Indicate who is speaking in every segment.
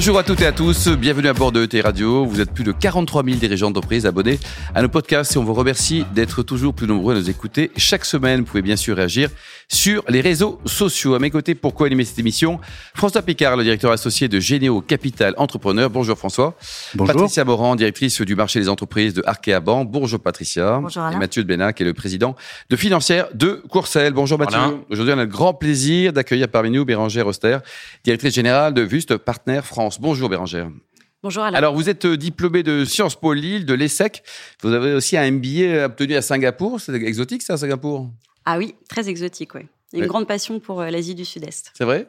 Speaker 1: Bonjour à toutes et à tous, bienvenue à bord de ET Radio. Vous êtes plus de 43 000 dirigeants d'entreprise abonnés à nos podcasts et on vous remercie d'être toujours plus nombreux à nous écouter. Chaque semaine, vous pouvez bien sûr réagir sur les réseaux sociaux. À mes côtés, pourquoi animer cette émission? François Picard, le directeur associé de Généo Capital Entrepreneur. Bonjour François.
Speaker 2: Bonjour.
Speaker 1: Patricia Morand, directrice du marché des entreprises de Arkea Bank. Bonjour Patricia.
Speaker 3: Bonjour Alain.
Speaker 1: Et Mathieu de Benac, qui est le président de Financière de Courcelles. Bonjour Mathieu. Aujourd'hui, on a le grand plaisir d'accueillir parmi nous Bérangère Auster, directrice générale de Vust Partner France. Bonjour Bérangère.
Speaker 4: Bonjour Alain.
Speaker 1: Alors, vous êtes euh, diplômé de Sciences Po Lille, de l'ESSEC. Vous avez aussi un MBA obtenu à Singapour. C'est exotique, ça, Singapour?
Speaker 4: Ah oui, très exotique, oui. Une
Speaker 1: Ouais.
Speaker 4: grande passion pour euh, l'Asie du Sud-Est.
Speaker 1: C'est vrai?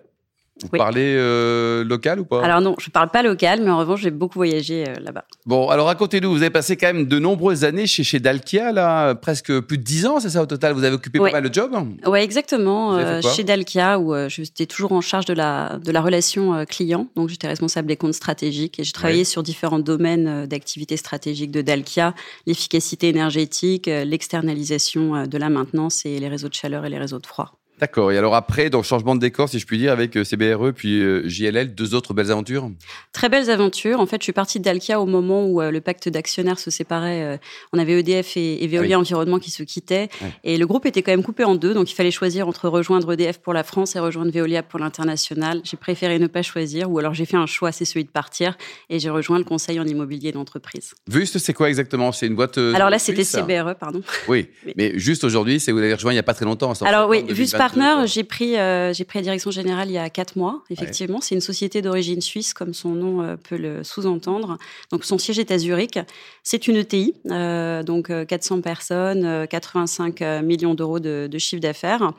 Speaker 1: Vous
Speaker 4: Oui.
Speaker 1: parlez euh, local ou pas?
Speaker 4: Alors non, je parle pas local, mais en revanche, j'ai beaucoup voyagé euh, là-bas.
Speaker 1: Bon, alors racontez-nous, vous avez passé quand même de nombreuses années chez, chez Dalkia, là, presque plus de 10 ans, c'est ça au total? Vous avez occupé
Speaker 4: Ouais.
Speaker 1: pas mal de jobs?
Speaker 4: Ouais, exactement. Euh, chez Dalkia, où j'étais toujours en charge de la, de la relation client. Donc, j'étais responsable des comptes stratégiques et j'ai travaillé
Speaker 1: Ouais.
Speaker 4: sur différents domaines d'activité stratégique de Dalkia, l'efficacité énergétique, l'externalisation de la maintenance et les réseaux de chaleur et les réseaux de froid.
Speaker 1: D'accord, et alors après, donc changement de décor, si je puis dire, avec euh, CBRE puis euh, JLL, deux autres belles aventures?
Speaker 4: Très belles aventures. En fait, je suis partie de Dalkia au moment où euh, le pacte d'actionnaires se séparait. euh, on avait EDF et, et Veolia
Speaker 1: Ah oui.
Speaker 4: Environnement qui se quittaient. Et le groupe était quand même coupé en deux. Donc, il fallait choisir entre rejoindre EDF pour la France et rejoindre Veolia pour l'international. J'ai préféré ne pas choisir. Ou alors, j'ai fait un choix, c'est celui de partir. Et j'ai rejoint le conseil en immobilier d'entreprise.
Speaker 1: Vust, c'est quoi exactement? C'est une boîte
Speaker 4: alors là, c'était CBRE, pardon.
Speaker 1: Oui, mais juste aujourd'hui, c'est vous l'avez rejoint il n'y a pas très longtemps. en
Speaker 4: Alors oui,
Speaker 1: septembre
Speaker 4: Vus
Speaker 1: 2022,
Speaker 4: Partner, j'ai pris, euh, j'ai pris la direction générale il y a quatre mois, effectivement. C'est une société d'origine suisse, comme son nom euh, peut le sous-entendre. Donc son siège est à Zurich. C'est une ETI, euh, donc euh, 400 personnes, euh, 85 euh, millions d'euros de, de chiffre d'affaires.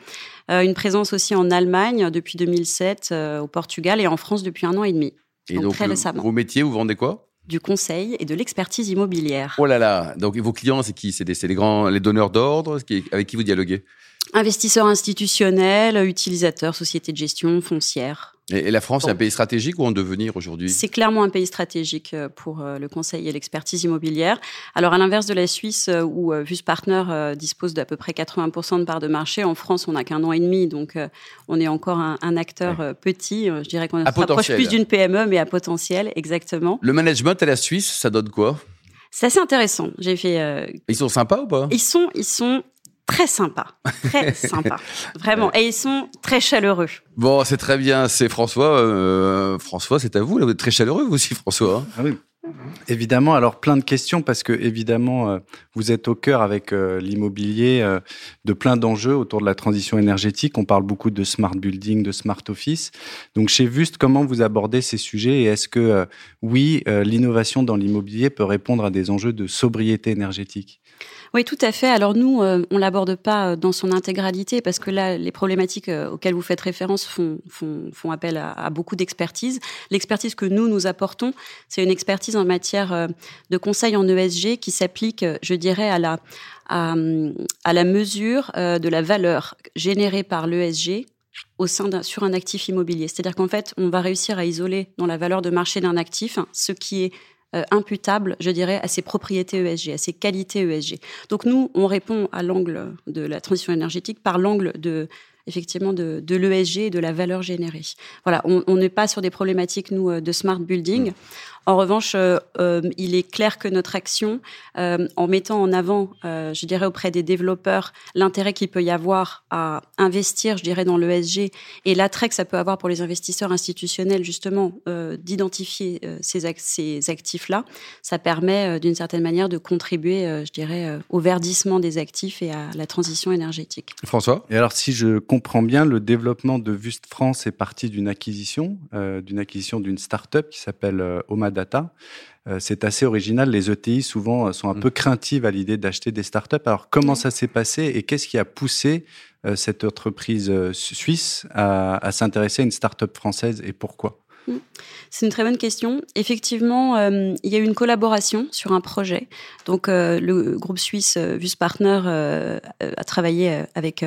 Speaker 4: Une présence aussi en Allemagne depuis 2007, euh, au Portugal et en France depuis un an et demi.
Speaker 1: Et
Speaker 4: donc
Speaker 1: donc,
Speaker 4: très
Speaker 1: le-
Speaker 4: récemment.
Speaker 1: vos métiers, vous vendez quoi?
Speaker 4: Du conseil et de l'expertise immobilière.
Speaker 1: Oh là là Donc vos clients, c'est qui? C'est les grands, les donneurs d'ordre avec qui vous dialoguez?
Speaker 4: Investisseurs institutionnels, utilisateurs, sociétés de gestion, foncières.
Speaker 1: et, la France, c'est un pays stratégique ou en devenir aujourd'hui?
Speaker 4: C'est clairement un pays stratégique euh, pour euh, le conseil et l'expertise immobilière. Alors, à l'inverse de la Suisse, euh, où Vus Partner dispose d'à peu près 80% de parts de marché, en France, on n'a qu'un an et demi, donc on est encore un, un acteur petit. Je dirais qu'on se rapproche plus d'une PME, mais à potentiel, exactement.
Speaker 1: Le management à la Suisse, ça donne quoi?
Speaker 4: C'est assez intéressant. J'ai fait. euh,
Speaker 1: Ils sont sympas ou pas?
Speaker 4: Ils sont, ils sont très sympas, très sympas, vraiment, et ils sont très chaleureux.
Speaker 1: Bon, c'est très bien. C'est François. euh, François, c'est à vous. Là, vous êtes très chaleureux, vous aussi, François. hein
Speaker 2: Ah oui. Évidemment, alors plein de questions parce que évidemment euh, vous êtes au cœur avec euh, l'immobilier euh, de plein d'enjeux autour de la transition énergétique. On parle beaucoup de smart building, de smart office. Donc chez Vust, comment vous abordez ces sujets et est-ce que euh, oui, euh, l'innovation dans l'immobilier peut répondre à des enjeux de sobriété énergétique?
Speaker 4: Oui, tout à fait. Alors nous, euh, on l'aborde pas euh, dans son intégralité parce que là, les problématiques euh, auxquelles vous faites référence font, font, font appel à, à beaucoup d'expertise. L'expertise que nous, nous apportons, c'est une expertise en matière euh, de conseil en ESG qui s'applique, je dirais, à la, à, à la mesure de la valeur générée par l'ESG au sein d'un, sur un actif immobilier. C'est-à-dire qu'en fait, on va réussir à isoler dans la valeur de marché d'un actif hein, ce qui est euh, imputable, je dirais, à ses propriétés ESG, à ses qualités ESG. Donc nous, on répond à l'angle de la transition énergétique par l'angle de effectivement de, de l'ESG et de la valeur générée. Voilà, on n'est pas sur des problématiques nous euh, de smart building. En revanche, euh, euh, il est clair que notre action, euh, en mettant en avant, euh, je dirais auprès des développeurs, l'intérêt qu'il peut y avoir à investir, je dirais, dans l'ESG et l'attrait que ça peut avoir pour les investisseurs institutionnels, justement, euh, d'identifier euh, ces, ac- ces actifs-là, ça permet euh, d'une certaine manière de contribuer, euh, je dirais, euh, au verdissement des actifs et à la transition énergétique.
Speaker 1: François?
Speaker 2: Et alors, si je comprends bien, le développement de Vust France est parti d'une acquisition, euh, d'une acquisition d'une start-up qui s'appelle euh, Omadata. Euh, c'est assez original. Les ETI, souvent, euh, sont un
Speaker 1: Mm.
Speaker 2: peu craintives à l'idée d'acheter des startups. Alors, comment ça s'est passé et qu'est-ce qui a poussé euh, cette entreprise suisse à, à s'intéresser à une start-up française et pourquoi?
Speaker 4: C'est une très bonne question. Effectivement, euh, il y a eu une collaboration sur un projet. Donc, euh, le groupe suisse Vus Partner euh, a travaillé avec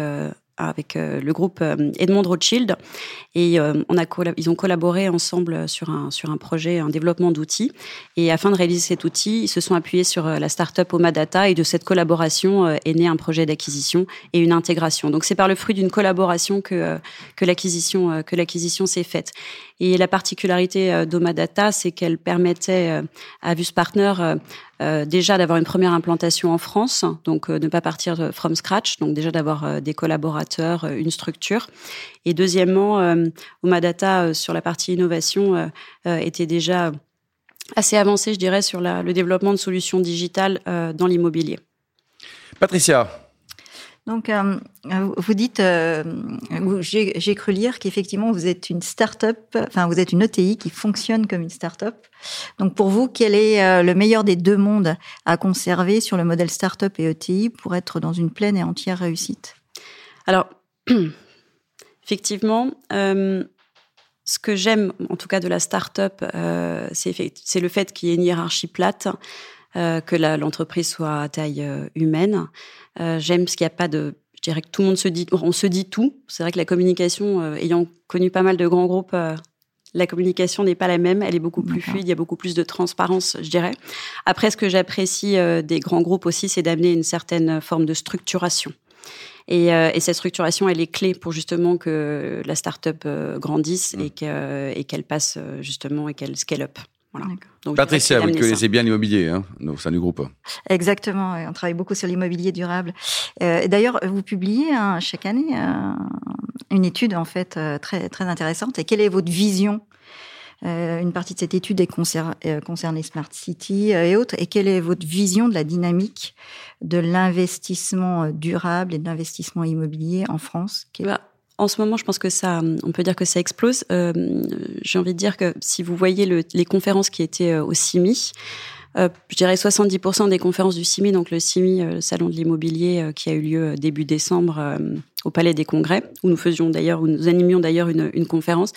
Speaker 4: avec euh, le groupe euh, Edmond Rothschild et euh, ils ont collaboré ensemble sur un sur un projet, un développement d'outils et afin de réaliser cet outil, ils se sont appuyés sur la startup Omadata et de cette collaboration est né un projet d'acquisition et une intégration. Donc c'est par le fruit d'une collaboration que que l'acquisition que s'est faite. Et la particularité d'Omadata, c'est qu'elle permettait à Vus Partner euh, déjà d'avoir une première implantation en France, donc euh, ne pas partir from scratch, donc déjà d'avoir euh, des collaborateurs, une structure. Et deuxièmement, Omadata sur la partie innovation était déjà assez avancé, je dirais, sur le développement de solutions digitales dans l'immobilier.
Speaker 1: Patricia,
Speaker 5: donc, euh, vous dites, euh, j'ai cru lire qu'effectivement, vous êtes une start-up, enfin, vous êtes une ETI qui fonctionne comme une start-up. Donc, pour vous, quel est euh, le meilleur des deux mondes à conserver sur le modèle start-up et ETI pour être dans une pleine et entière réussite?
Speaker 4: Alors, effectivement, ce que j'aime, en tout cas, de la start-up, c'est le fait qu'il y ait une hiérarchie plate. Euh, que l'entreprise soit à taille euh, humaine. Euh, j'aime ce qu'il n'y a pas de je dirais que tout le monde se dit, on se dit tout. C'est vrai que la communication, ayant connu pas mal de grands groupes, la communication n'est pas la même. Elle est beaucoup plus fluide. Il y a beaucoup plus de transparence, je dirais. Après, ce que j'apprécie des grands groupes aussi, c'est d'amener une certaine forme de structuration. Et, et, cette structuration, elle est clé pour justement que la start-up grandisse mmh. et qu'elle passe justement et qu'elle scale up.
Speaker 1: Patricia, vous connaissez bien l'immobilier hein, au sein du groupe.
Speaker 5: Exactement, on travaille beaucoup sur l'immobilier durable. Euh, d'ailleurs, vous publiez hein, chaque année euh, une étude en fait euh, très très intéressante. Et quelle est votre vision Une partie de cette étude est concernée Smart City et autres. Et quelle est votre vision de la dynamique de l'investissement durable et de l'investissement immobilier en France?
Speaker 4: Bah, en ce moment, je pense que ça, on peut dire que ça explose. Euh, J'ai envie de dire que si vous voyez le, les conférences qui étaient euh, au CIMI, euh, je dirais 70% des conférences du CIMI, donc le CIMI, euh, le salon de l'immobilier, qui a eu lieu début décembre au Palais des Congrès, où nous faisions d'ailleurs, où nous animions d'ailleurs une conférence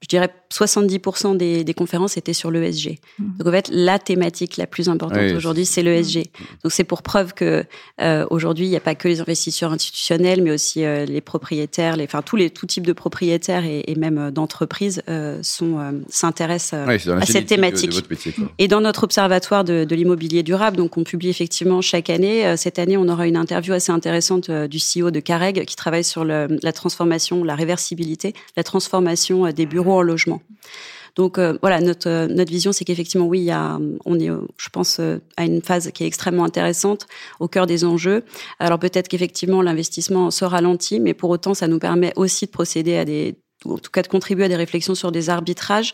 Speaker 4: je dirais 70% des, des, conférences étaient sur l'ESG. Mmh. Donc en fait, la thématique la plus importante aujourd'hui, c'est l'ESG. Donc c'est pour preuve que euh, aujourd'hui, il n'y a pas que les investisseurs institutionnels, mais aussi euh, les propriétaires, les, enfin tous les tout types de propriétaires et, et même euh, d'entreprises euh, sont euh, s'intéressent à cette thématique. De, métier, et dans notre observatoire de, de l'immobilier durable, donc on publie effectivement chaque année. Cette année, on aura une interview assez intéressante du CEO de Careg qui travaille sur le, la transformation, la réversibilité, la transformation des bureaux en logement. Donc euh, voilà, notre euh, notre vision, c'est qu'effectivement, oui, il y a, on est, je pense, euh, à une phase qui est extrêmement intéressante, au cœur des enjeux. Alors peut-être qu'effectivement, l'investissement se ralentit, mais pour autant, ça nous permet aussi de procéder à des en tout cas de contribuer à des réflexions sur des arbitrages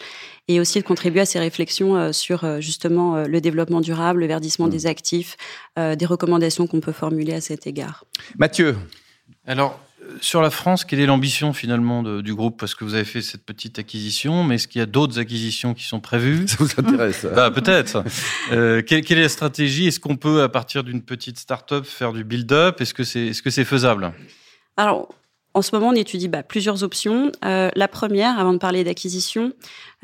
Speaker 4: et aussi de contribuer à ces réflexions sur justement le développement durable, le verdissement mmh. des actifs, des recommandations qu'on peut formuler à cet égard.
Speaker 1: Mathieu.
Speaker 6: Alors, sur la France, quelle est l'ambition finalement du groupe? Parce que vous avez fait cette petite acquisition, mais est-ce qu'il y a d'autres acquisitions qui sont prévues?
Speaker 1: Ça vous intéresse
Speaker 6: bah, Peut-être. Euh, quelle, est la stratégie? Est-ce qu'on peut, à partir d'une petite start-up, faire du build-up? Est-ce que c'est est -ce c'est faisable?
Speaker 4: Alors, en ce moment, on étudie bah, plusieurs options. Euh, la première, avant de parler d'acquisition,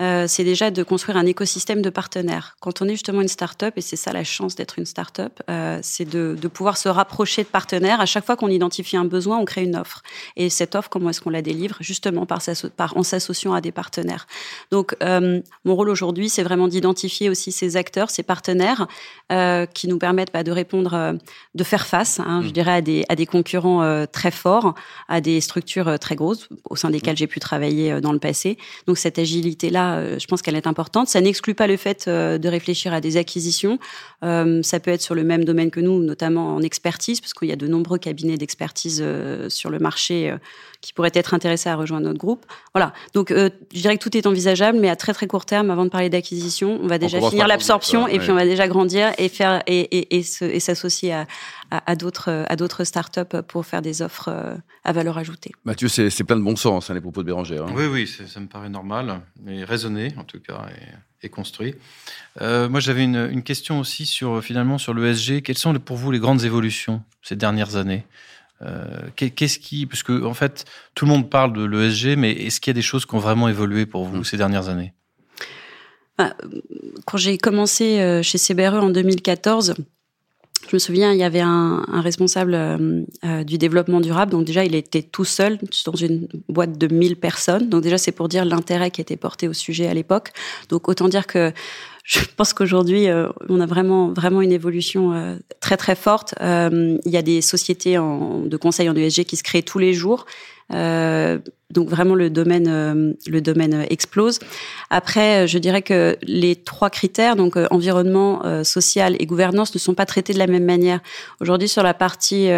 Speaker 4: euh, c'est déjà de construire un écosystème de partenaires. Quand on est justement une start-up, et c'est ça la chance d'être une start-up, euh, c'est de, de, pouvoir se rapprocher de partenaires. À chaque fois qu'on identifie un besoin, on crée une offre. Et cette offre, comment est-ce qu'on la délivre? Justement par, par en s'associant à des partenaires. Donc, mon rôle aujourd'hui, c'est vraiment d'identifier aussi ces acteurs, ces partenaires, qui nous permettent bah, de répondre, de faire face, hein, je mmh. dirais, à des, à des concurrents très forts, à des structures euh, très grosses au sein desquelles j'ai pu travailler euh, dans le passé. Donc cette agilité-là, euh, je pense qu'elle est importante. Ça n'exclut pas le fait de réfléchir à des acquisitions. ça peut être sur le même domaine que nous, notamment en expertise, parce qu'il y a de nombreux cabinets d'expertise sur le marché qui pourraient être intéressés à rejoindre notre grouroupe. Voilà. Donc je dirais que tout est envisageable, mais à très très court terme, avant de parler d'acquisition, on va déjà finir l'absorption et puis on va déjà grandir et faire et, et, et s'associer à, à, d'autres à d'autres startups pour faire des offres à valeur ajoutée.
Speaker 1: Mathieu, c'est plein de bon sens, hein, les propos de Bérangère. Hein.
Speaker 6: Oui, oui, ça me paraît normal, mais raisonné en tout cas et, construit. Euh, moi, j'avais une, une, question aussi sur finalement sur l'ESG. Quelles sont pour vous les grandes évolutions ces dernières années? Euh, Qu'est-ce qui, parce que en fait, tout le monde parle de l'ESG, mais est-ce qu'il y a des choses qui ont vraiment évolué pour vous mmh. ces dernières années?
Speaker 4: Bah, Quand j'ai commencé euh, chez CBRE en 2014, je me souviens, il y avait un, responsable euh, euh, du développement durable. Donc déjà, il était tout seul dans une boîte de 1000 personnes. Donc déjà, c'est pour dire l'intérêt qui était porté au sujet à l'époque. Donc autant dire que je pense qu'aujourd'hui, euh, on a vraiment, vraiment une évolution euh, très, très forte. Euh, il y a des sociétés en, de conseil en ESG qui se créent tous les jours. donc vraiment le domaine, le domaine explose. Après, je dirais que les trois critères, donc environnement, social et gouvernance, ne sont pas traités de la même manière. Aujourd'hui, sur la partie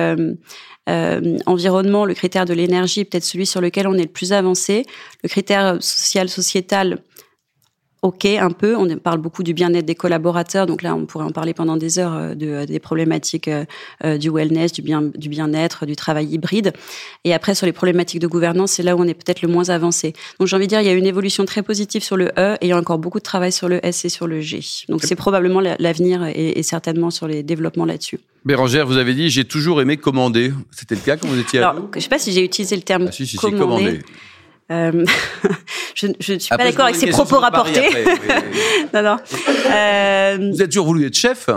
Speaker 4: environnement, le critère de l'énergie est peut-être celui sur lequel on est le plus avancé. Le critère social, sociétal, ok un peu. On parle beaucoup du bien-être des collaborateurs, donc là on pourrait en parler pendant des heures euh, de, euh, des problématiques euh, du wellness, du bien du bien-être, du travail hybride. Et après sur les problématiques de gouvernance, c'est là où on est peut-être le moins avancé. Donc j'ai envie de dire il y a une évolution très positive sur le E et il y a encore beaucoup de travail sur le S et sur le G. Donc c'est probablement l'avenir et, et, certainement sur les développps là-dessus.
Speaker 1: Bérangère, vous avez dit j'ai toujours aimé commander. C'était le cas quand vous étiez
Speaker 4: à Alors, Je sais pas si j'ai utilisé le terme ah, si, si, commander. Euh, je ne suis pas d'accord avec ces propos rapportés. non, non.
Speaker 1: Euh, Vous avez toujours voulu être chef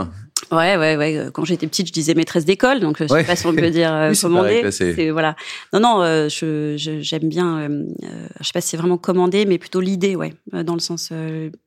Speaker 4: Ouais, ouais, ouais. Quand j'étais petite, je disais maîtresse d'école, donc je sais pas si on peut dire euh, commander. C'est voilà. Non, non, euh, je j'aime bien. Euh, euh, je sais pas si c'est vraiment commander, mais plutôt l'idée, ouais, dans le sens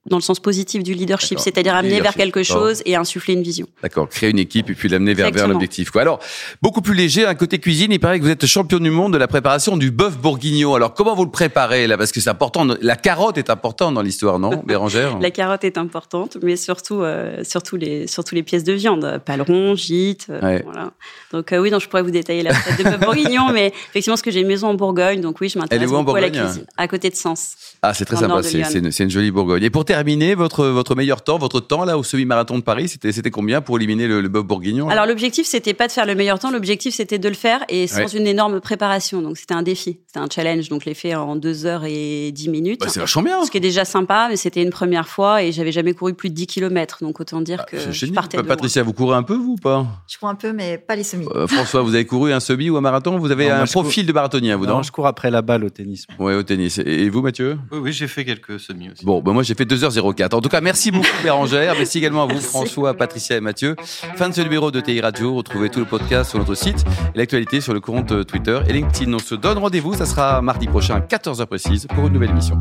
Speaker 4: dans le sens positif du leadership, c'est-à-dire amener vers quelque chose et insuffler une vision.
Speaker 1: D'accord, créer une équipe et puis l'amener vers, vers l'objectif. Quoi. Alors, beaucoup plus léger, un côté cuisine, il paraît que vous êtes champion du monde de la préparation du bœuf bourguignon. Alors, comment vous le préparez là? Parce que c'est important. La carotte est importante dans l'histoire, non, Bérangère?
Speaker 4: La carotte est importante, mais surtout, surtout les, surtout les pièces de viande, paleron, gîte, euh, voilà. Donc euh, oui, non, je pourrais vous détailler la recette de bœuf bourguignon, mais effectivement, parce que j'ai une maison en Bourgogne, donc oui, je m'intéresse beaucoup à la cuisine, à côté de Sens.
Speaker 1: Ah, c'est très sympa, c'est une, une, jolie Bourgogne. Et pour terminer, votre votre meilleur temps, votre temps là au semi-marathon de Paris, c'était combien pour éliminer le, bœuf bourguignon
Speaker 4: Alors l'objectif, c'était pas de faire le meilleur temps, l'objectif c'était de le faire et sans une énorme préparation. Donc c'était un défi, c'était un challenge. Donc je l'ai fait en 2 heures et 10 minutes.
Speaker 1: Bah, c'est vachement bien.
Speaker 4: Ce qui est déjà sympa, mais c'était une première fois et j'avais jamais couru plus de 10 km. Donc autant dire ah, que je partais de
Speaker 1: Patricia, vous courez un peu vous ou pas?
Speaker 5: Je cours un peu, mais pas les semis.
Speaker 1: Euh, François, vous avez couru un semi ou un marathon? Vous avez un profil de marathonien, vous
Speaker 2: non, je cours après la balle au tennis.
Speaker 1: Ouais, au tennis. Et vous, Mathieu?
Speaker 6: Oui, oui j'ai fait quelques semis aussi.
Speaker 1: Bon, ben moi j'ai fait 2h04. En tout cas, merci beaucoup Bérangère. merci également à vous François, Patricia et Mathieu. Fin de ce numéro de TI Radio. Retrouvez tout le podcast sur notre site et l'actualité sur le compte euh, Twitter et LinkedIn. On se donne rendez-vous. Ça sera mardi prochain, à 14h précise, pour une nouvelle émission.